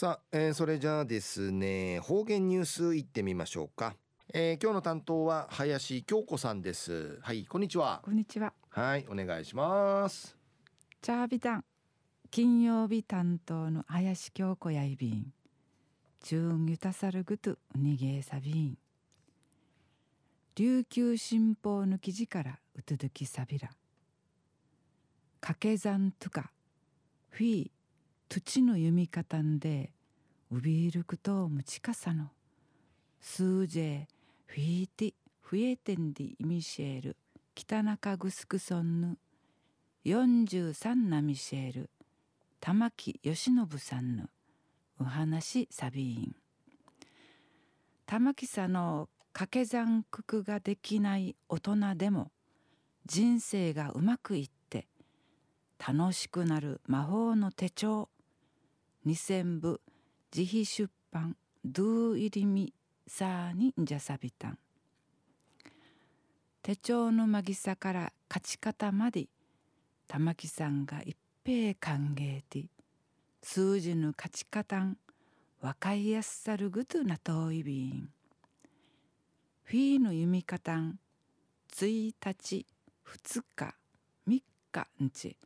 さあ、えー、それじゃあですね方言ニュースいってみましょうか、えー、今日の担当は林京子さんです。はいこんにちは。こんにちは。はいお願いします。チャービタン。金曜日担当の林京子やいびん。中ゆたさるぐとうにげさびん。琉球新報の記事からうとどきさびら。掛け算とかフィー土の読み方んでウビールクとムチカサの数字フィーティフエテンディイミシェール北中グスクソンヌ43ナミシェール玉木義信さんのお話サビーン。玉木さんの掛け算九九ができない大人でも人生がうまくいって楽しくなる魔法の手帳2000部自費出版ドゥイリミサーにんじゃさびたん。手帳のまぎさから勝ち方まで玉木さんが一平歓迎て数字の勝ち方ん若いやすさるぐとなといびん。フィーの読み方ん1日2日3日んち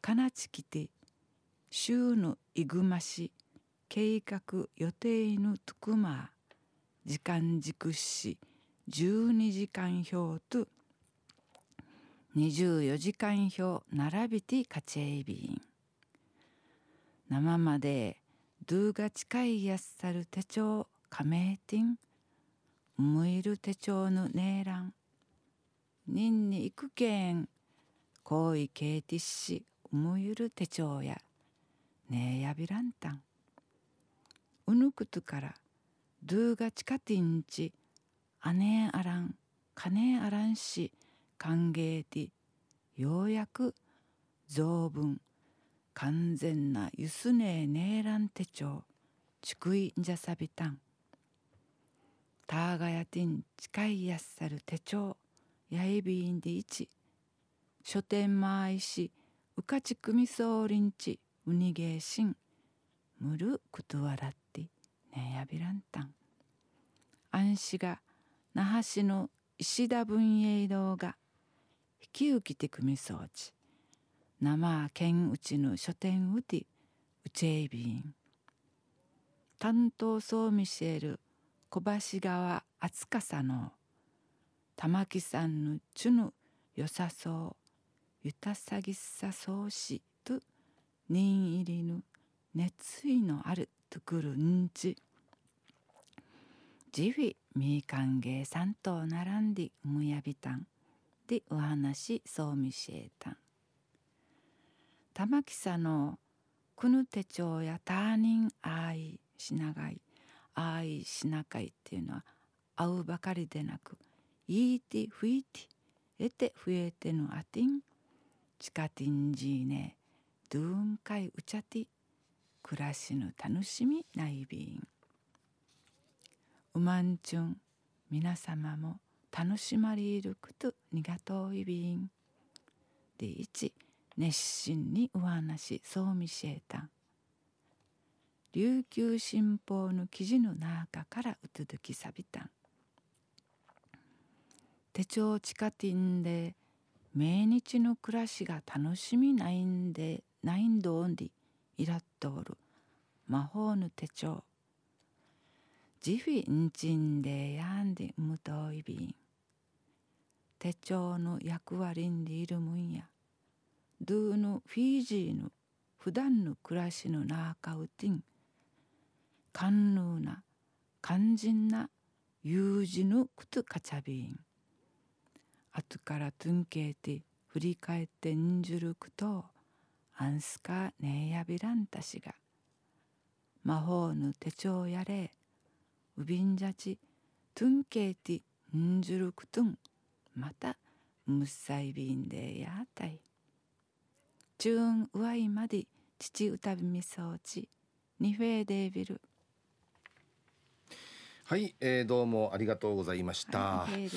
かなちきて週のいぐまし計画予定のとくま時間軸し12時間表と24時間表並びてかちえびん生までドゥが近いやっさる手帳加盟店むいる手帳のねえらん人に行くけん行為ケーティッシむゆる手帳やねえやびらんたん。うぬくとからドゥがちかてんちあねえあらんかねえあらんし歓迎でようやく増分完全なゆすねえねえらん手帳ちくいんじゃさびたん。たがやてん近いやっさる手帳やいびんでいち書店まいしうかちくみそうりんちうにげしんむるくとわらってねやびらんたん。安心が那覇市の石田文栄堂が引き受けてくみそうち生県うちの書店うてうちえびん。担当総ミシェル小橋川厚かさの玉木さんのちゅぬよさそうゆたさぎさそうし。と任入りぬ熱意のあるとくるんちジフィみかんげいさんと並んでむやびたんでお話そうみしえたん。玉木さのくぬ手帳やターニンあいしながいあいしなかいっていうのは会うばかりでなくいいてふいてえてふえてのあてん。チカティンジーネドゥーンカイウチャティ暮らしの楽しみないびん。うまんちゅん皆様も楽しまれることにがといびん。で一熱心にお話そうみしえた。琉球新報の記事の中からうつづきさびたん。手帳地下店で毎日の暮らしが楽しみないんでないんどんでいらっとおる。魔法の手帳。ジフィンチンでやんでむといびん。手帳の役割んでいるもんや。ドゥのフィージーの普段の暮らしの中うてん。寛能な肝心な有事のくとかちゃびん。後からトゥンケーて振り返ってんじゅるくと。アンスカネーヤビランタシが魔法の手帳やれ。ウビンジャチトゥンケーティンジュルクトゥン。またムッサイビンでやたい。チューンウワイまで父歌びみそうちニフェーデービル。はい、えー、どうもありがとうございました、はい、